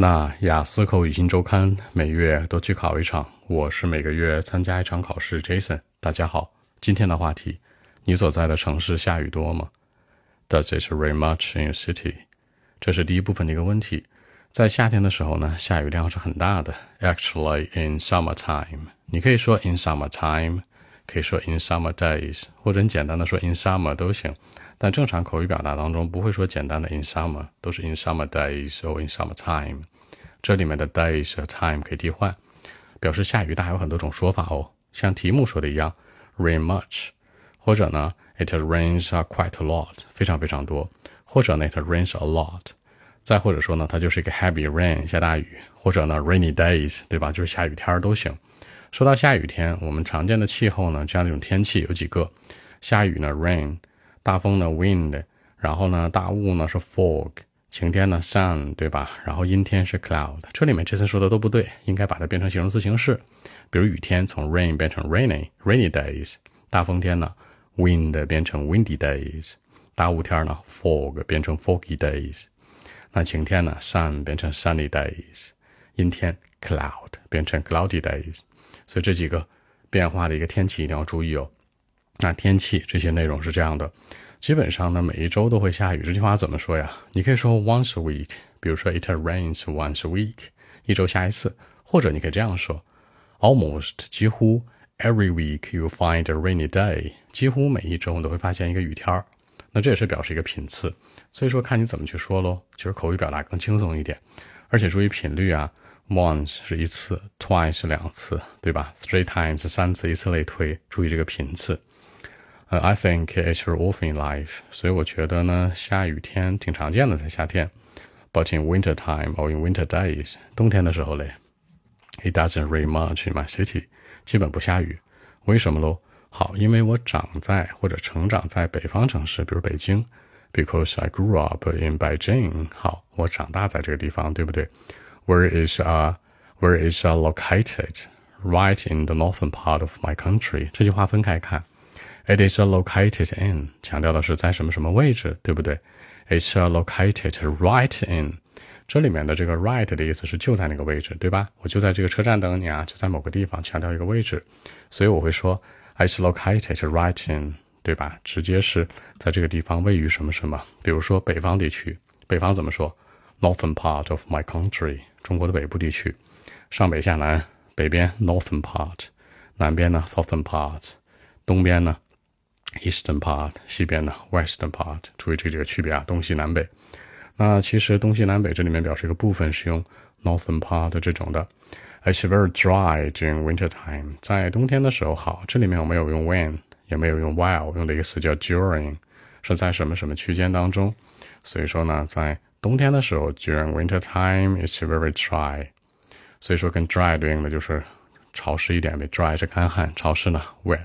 那雅思口语新周刊每月都去考一场，我是每个月参加一场考试。Jason，大家好，今天的话题，你所在的城市下雨多吗？Does it rain much in your city？这是第一部分的一个问题。在夏天的时候呢，下雨量是很大的。Actually, in summertime，你可以说 in summertime，可以说 in summer days，或者你简单的说 in summer 都行。但正常口语表达当中不会说简单的 in summer，都是 in summer days or in summer time。这里面的 days 和 time 可以替换，表示下雨大有很多种说法哦。像题目说的一样，rain much，或者呢，it rains quite a lot，非常非常多，或者呢，it rains a lot。再或者说呢，它就是一个 heavy rain，下大雨，或者呢，rainy days，对吧？就是下雨天儿都行。说到下雨天，我们常见的气候呢，这样的一种天气有几个，下雨呢，rain。大风呢，wind，然后呢，大雾呢是 fog，晴天呢，sun，对吧？然后阴天是 cloud。这里面这次说的都不对，应该把它变成形容词形式。比如雨天从 rain 变成 rainy，rainy days；大风天呢，wind 变成 windy days；大雾天呢，fog 变成 foggy days。那晴天呢，sun 变成 sunny days；阴天 cloud 变成 cloudy days。所以这几个变化的一个天气一定要注意哦。那天气这些内容是这样的，基本上呢每一周都会下雨。这句话怎么说呀？你可以说 once a week，比如说 it rains once a week，一周下一次。或者你可以这样说，almost 几乎 every week you find a rainy day，几乎每一周你都会发现一个雨天儿。那这也是表示一个频次，所以说看你怎么去说喽。其实口语表达更轻松一点，而且注意频率啊，once 是一次，twice 是两次，对吧？three times 三次，以此类推，注意这个频次。呃，I think it's often in life，所以我觉得呢，下雨天挺常见的，在夏天。But in winter time or in winter days，冬天的时候嘞，it doesn't rain much in my city，基本不下雨。为什么喽？好，因为我长在或者成长在北方城市，比如北京，because I grew up in Beijing。好，我长大在这个地方，对不对？Where is uh Where is uh located? Right in the northern part of my country。这句话分开看。It is a located in，强调的是在什么什么位置，对不对？It's a located right in，这里面的这个 right 的意思是就在那个位置，对吧？我就在这个车站等你啊，就在某个地方，强调一个位置，所以我会说 It's located right in，对吧？直接是在这个地方位于什么什么。比如说北方地区，北方怎么说？Northern part of my country，中国的北部地区，上北下南，北边 northern part，南边呢 southern part，东边呢？Eastern part，西边呢 Western part，注意这几个区别啊，东西南北。那其实东西南北这里面表示一个部分是用 Northern part 这种的。It's very dry during winter time，在冬天的时候好。这里面我没有用 when，也没有用 while，用的一个词叫 during，是在什么什么区间当中。所以说呢，在冬天的时候，during winter time，it's very dry。所以说跟 dry 对应的就是潮湿一点呗，dry 是干旱，潮湿呢 wet。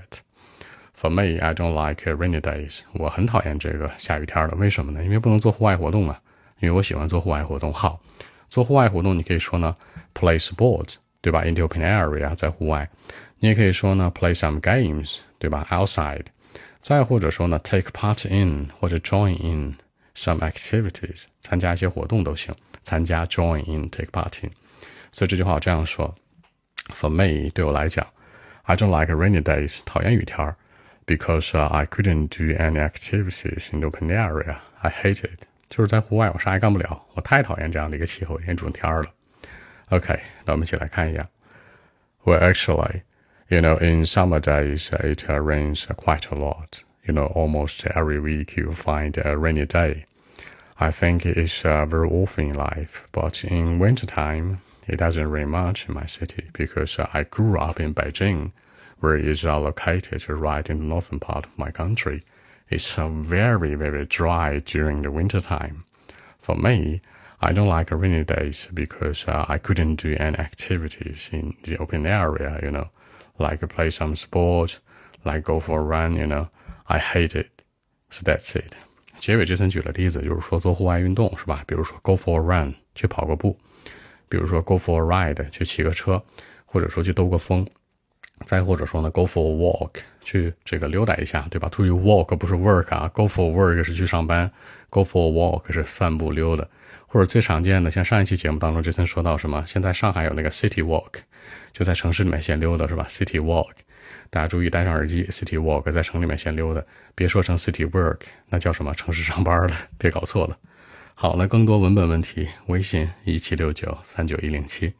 For me, I don't like rainy days. 我很讨厌这个下雨天的。为什么呢？因为不能做户外活动啊。因为我喜欢做户外活动。好，做户外活动，你可以说呢，play sports，对吧？In the open area，在户外。你也可以说呢，play some games，对吧？Outside。再或者说呢，take part in 或者 join in some activities，参加一些活动都行。参加 join in，take part in。所以这句话我这样说：For me，对我来讲，I don't like rainy days，讨厌雨天儿。because uh, I couldn't do any activities in the open area. I hate it. 就是在户外我啥也干不了，我太讨厌这样的一个气候，这种天儿了。OK，那我们一起来看一下。Well, actually, you know, in summer days it rains quite a lot. You know, almost every week you find a rainy day. I think it's uh, very often in life, but in winter time it doesn't rain much in my city because uh, I grew up in Beijing where it is located right in the northern part of my country. It's uh, very, very dry during the winter time. For me, I don't like rainy days because uh, I couldn't do any activities in the open area, you know, like play some sport, like go for a run, you know. I hate it. So that's it. 结尾这层举了例子，就是说做户外运动是吧？比如说 go for a run 去跑个步，比如说 go for a ride 去骑个车，或者说去兜个风。再或者说呢，go for a walk，去这个溜达一下，对吧？注意，walk 不是 work 啊，go for work 是去上班，go for a walk 是散步溜达。或者最常见的，像上一期节目当中，之前说到什么？现在上海有那个 city walk，就在城市里面闲溜达，是吧？city walk，大家注意戴上耳机，city walk 在城里面闲溜达，别说成 city work，那叫什么？城市上班了，别搞错了。好，那更多文本问题，微信一七六九三九一零七。